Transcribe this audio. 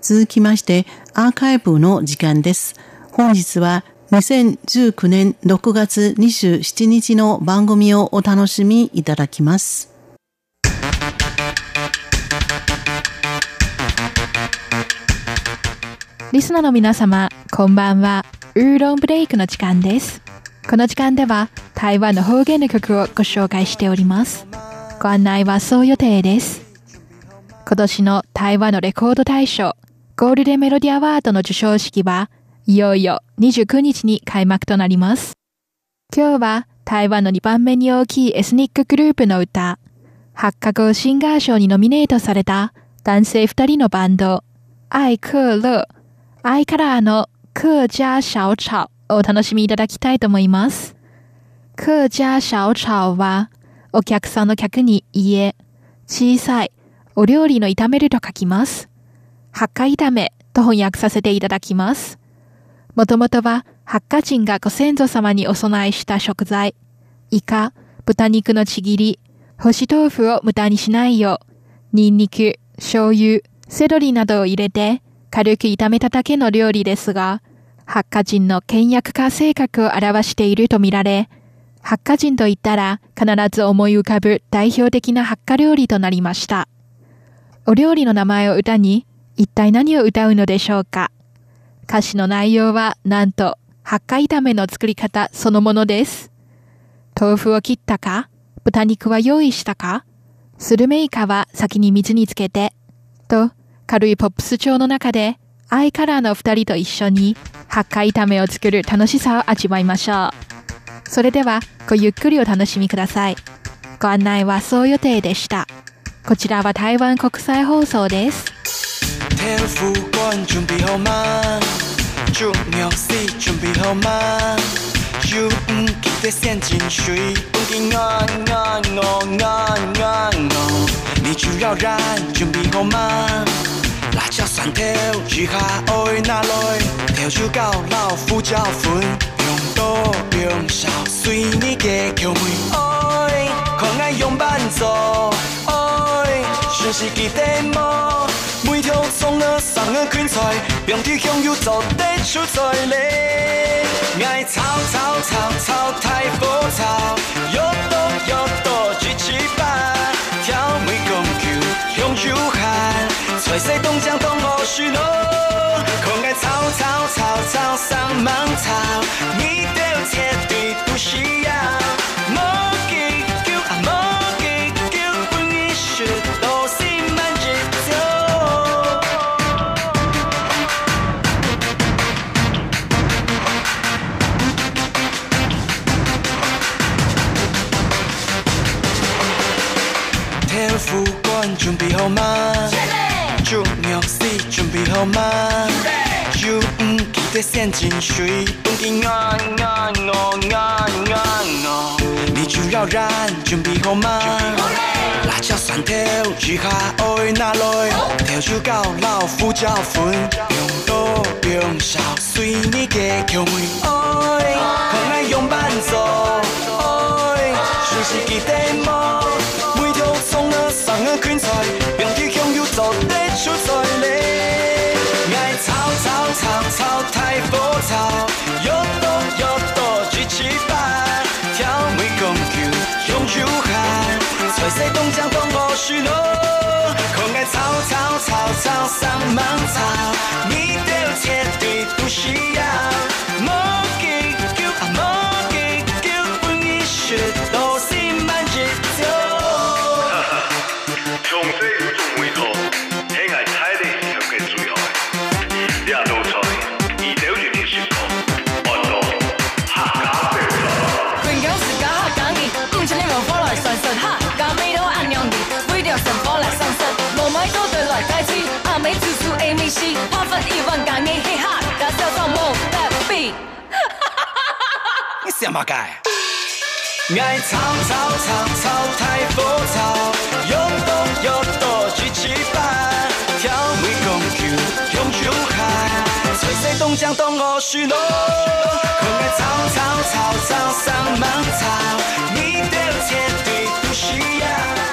続きましてアーカイブの時間です。本日は2019年6月27日の番組をお楽しみいただきます。リスナーの皆様、こんばんは。ウーロンブレイクの時間です。この時間では台湾の方言の曲をご紹介しております。ご案内はそう予定です。今年の台湾のレコード大賞ゴールデンメロディアワードの授賞式はいよいよ29日に開幕となります。今日は台湾の2番目に大きいエスニックグループの歌、八角シンガー賞にノミネートされた男性2人のバンド、イクーアイカラーのクジャャーシオチャ炒をお楽しみいただきたいと思います。クジャャーシオチャ炒は、お客さんの客に家、小さい、お料理の炒めると書きます。八ッ炒めと翻訳させていただきます。もともとは、発火人がご先祖様にお供えした食材、イカ、豚肉のちぎり、干し豆腐を無駄にしないよう、ニンニク、醤油、セロリなどを入れて、軽く炒めただけの料理ですが、発火人の倹約家性格を表しているとみられ、発火人といったら必ず思い浮かぶ代表的な発火料理となりました。お料理の名前を歌に、一体何を歌うのでしょうか歌詞の内容はなんと八回炒めの作り方そのものです。豆腐を切ったか豚肉は用意したかスルメイカは先に水につけてと軽いポップス調の中でアイカラーの二人と一緒に八回炒めを作る楽しさを味わいましょう。それではごゆっくりお楽しみください。ご案内はそう予定でした。こちらは台湾国際放送です。天父官准备好吗？祝苗司准备好吗？有唔记得先进水，不记憨憨憨憨憨憨。你只要人准备好吗？辣椒蒜头，雨下乌的那落，跳手到老，扶手船用多用少，随你家口味。爱，可爱用板做，爱，顺是记得无。每条村落、乡个群在，遍地乡友做在出在嘞。爱操操操操太复杂，要躲要躲去吃饭。跳湄公桥，乡友喊，彩色东江东岸许诺，酷爱操操操操三毛操。准备好吗？准备。中岳寺准备好吗？准备。就五基地先进水，五斤鹅鹅哦鹅鹅哦，你就要人准备好吗？好备。辣椒蒜头一哈，欧哪来。调酒到老，胡椒粉用多用少，随你加口味。爱，耶，香菜用半撮。欧耶，熟悉基地么？草太暴躁，又多又多，举起发，条眉拱球用如海，谁说东江东岸是楼，可爱草草草草三万草，你的天地都需要。莫急急啊莫急急，不一是万只鸟。哈哈，准备。什么该？爱草草草草太浮躁，有风有雨一起跑，跳湄公桥，冲珠海，吹汕东江东河西路，可爱草草草草生猛草。